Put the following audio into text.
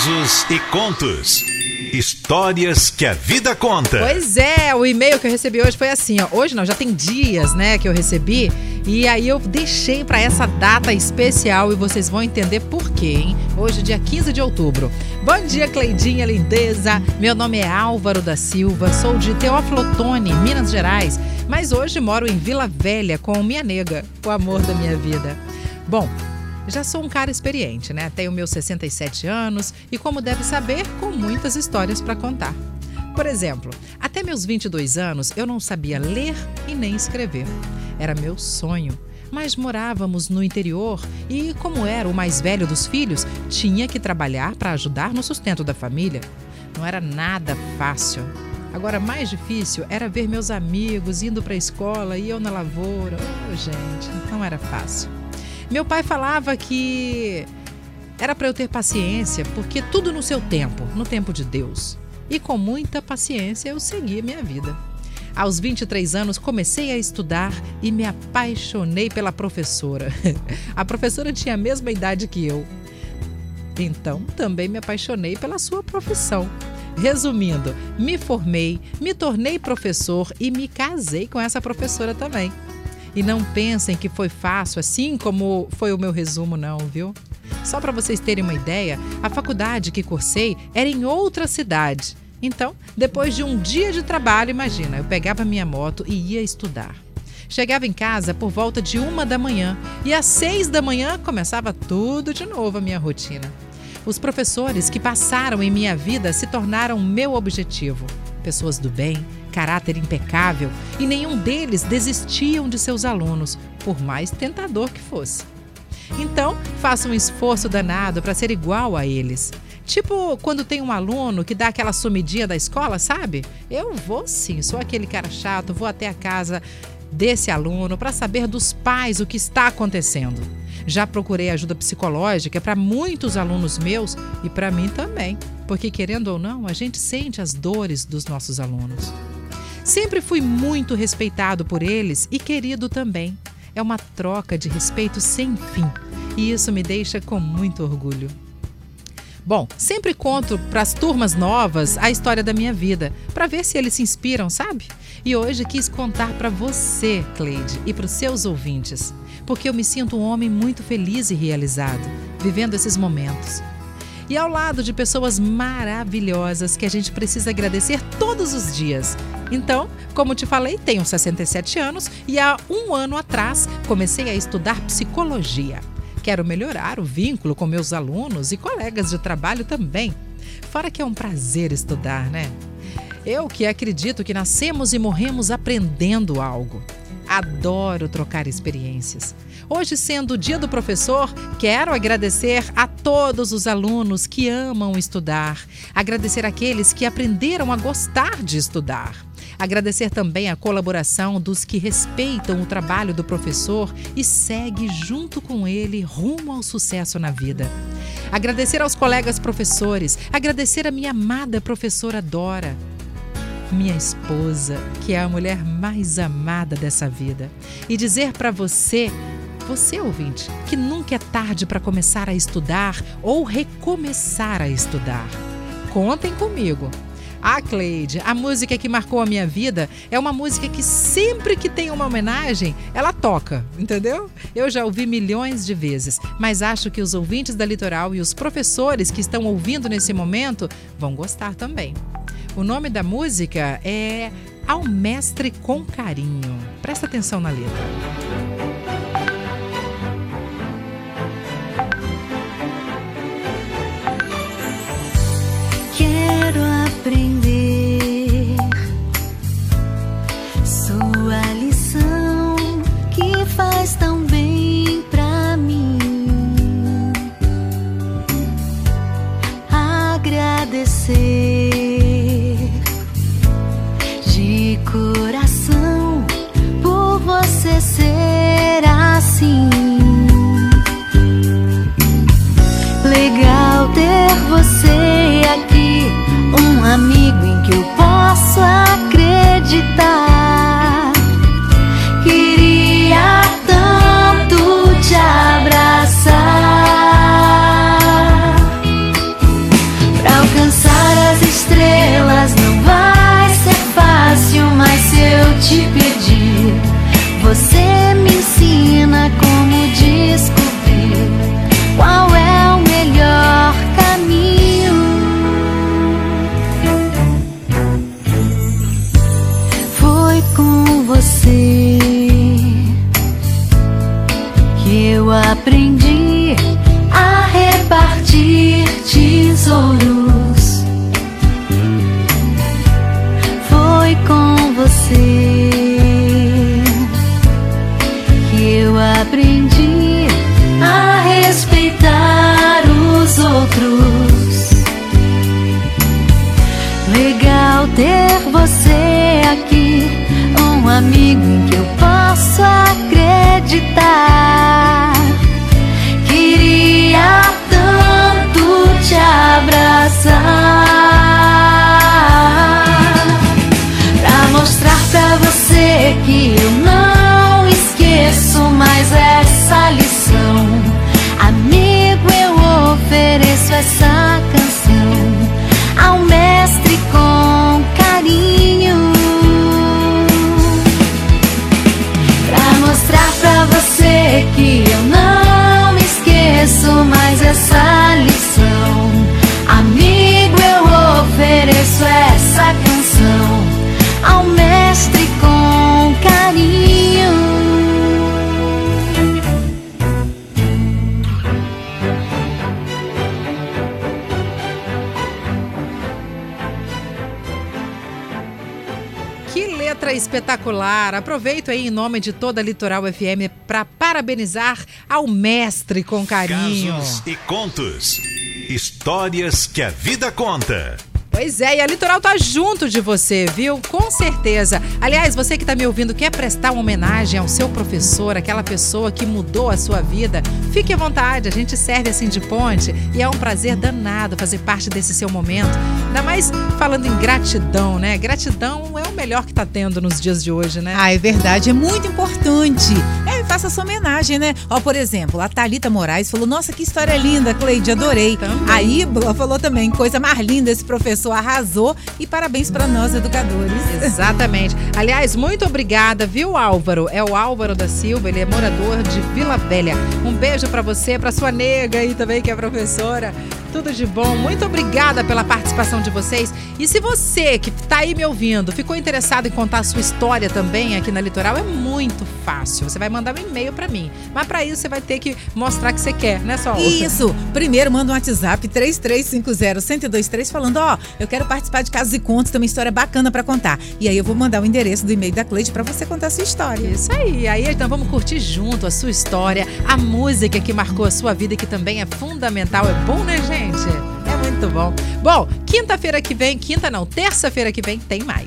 E contos. Histórias que a vida conta. Pois é, o e-mail que eu recebi hoje foi assim, ó. Hoje não, já tem dias, né, que eu recebi. E aí eu deixei para essa data especial e vocês vão entender por quê, hein? Hoje, dia 15 de outubro. Bom dia, Cleidinha lindeza. Meu nome é Álvaro da Silva, sou de Teófilo Otoni, Minas Gerais, mas hoje moro em Vila Velha com minha nega, o amor da minha vida. Bom, já sou um cara experiente, né? Tenho meus 67 anos e, como deve saber, com muitas histórias para contar. Por exemplo, até meus 22 anos eu não sabia ler e nem escrever. Era meu sonho. Mas morávamos no interior e, como era o mais velho dos filhos, tinha que trabalhar para ajudar no sustento da família. Não era nada fácil. Agora, mais difícil era ver meus amigos indo para a escola e eu na lavoura. Oh, gente, não era fácil. Meu pai falava que era para eu ter paciência, porque tudo no seu tempo, no tempo de Deus. E com muita paciência eu segui minha vida. Aos 23 anos comecei a estudar e me apaixonei pela professora. A professora tinha a mesma idade que eu. Então também me apaixonei pela sua profissão. Resumindo, me formei, me tornei professor e me casei com essa professora também. E não pensem que foi fácil, assim como foi o meu resumo, não, viu? Só para vocês terem uma ideia, a faculdade que cursei era em outra cidade. Então, depois de um dia de trabalho, imagina, eu pegava minha moto e ia estudar. Chegava em casa por volta de uma da manhã e às seis da manhã começava tudo de novo a minha rotina. Os professores que passaram em minha vida se tornaram meu objetivo. Pessoas do bem, caráter impecável e nenhum deles desistiam de seus alunos, por mais tentador que fosse. Então, faça um esforço danado para ser igual a eles. Tipo quando tem um aluno que dá aquela sumidinha da escola, sabe? Eu vou sim, sou aquele cara chato, vou até a casa desse aluno para saber dos pais o que está acontecendo. Já procurei ajuda psicológica para muitos alunos meus e para mim também, porque querendo ou não, a gente sente as dores dos nossos alunos. Sempre fui muito respeitado por eles e querido também. É uma troca de respeito sem fim e isso me deixa com muito orgulho. Bom, sempre conto para as turmas novas a história da minha vida, para ver se eles se inspiram, sabe? E hoje quis contar para você, Cleide, e para os seus ouvintes, porque eu me sinto um homem muito feliz e realizado, vivendo esses momentos e ao lado de pessoas maravilhosas que a gente precisa agradecer todos os dias. Então, como te falei, tenho 67 anos e há um ano atrás comecei a estudar psicologia. Quero melhorar o vínculo com meus alunos e colegas de trabalho também. Fora que é um prazer estudar, né? Eu que acredito que nascemos e morremos aprendendo algo. Adoro trocar experiências. Hoje, sendo o Dia do Professor, quero agradecer a todos os alunos que amam estudar, agradecer aqueles que aprenderam a gostar de estudar. Agradecer também a colaboração dos que respeitam o trabalho do professor e segue junto com ele rumo ao sucesso na vida. Agradecer aos colegas professores, agradecer a minha amada professora Dora, minha esposa, que é a mulher mais amada dessa vida, e dizer para você você, ouvinte, que nunca é tarde para começar a estudar ou recomeçar a estudar. Contem comigo. A Cleide, a música que marcou a minha vida, é uma música que sempre que tem uma homenagem, ela toca, entendeu? Eu já ouvi milhões de vezes, mas acho que os ouvintes da Litoral e os professores que estão ouvindo nesse momento vão gostar também. O nome da música é Ao Mestre com Carinho. Presta atenção na letra. Amigo em que eu posso letra espetacular! Aproveito aí em nome de toda a Litoral FM para parabenizar ao mestre com carinho. Casos e contos. Histórias que a vida conta. Pois é, e a Litoral tá junto de você, viu? Com certeza. Aliás, você que tá me ouvindo quer prestar uma homenagem ao seu professor, aquela pessoa que mudou a sua vida, fique à vontade, a gente serve assim de ponte e é um prazer danado fazer parte desse seu momento. Ainda mais falando em gratidão, né? Gratidão é melhor que tá tendo nos dias de hoje, né? Ah, é verdade, é muito importante. É, faça essa homenagem, né? Ó, por exemplo, a Thalita Moraes falou: Nossa, que história linda, Cleide, adorei. Também. A Ibla falou também: Coisa mais linda, esse professor arrasou. E parabéns para nós, educadores. Exatamente. Aliás, muito obrigada, viu, Álvaro? É o Álvaro da Silva, ele é morador de Vila Velha. Um beijo pra você, pra sua nega aí também, que é professora. Tudo de bom. Muito obrigada pela participação de vocês. E se você que tá aí me ouvindo ficou interessado em contar a sua história também aqui na Litoral, é muito fácil. Você vai mandar um e-mail pra mim. Mas pra isso você vai ter que mostrar que você quer, né, Sol? Isso. Primeiro manda um WhatsApp 3350-1023 falando, ó, eu quero participar de casos e contos, tem uma história bacana pra contar. E aí eu vou mandar o endereço do e-mail da Cleide pra você contar a sua história. Isso aí. Aí então vamos curtir junto a sua história, a música que marcou a sua vida que também é fundamental. É bom, né, gente? É muito bom. Bom, quinta-feira que vem, quinta não, terça-feira que vem tem mais.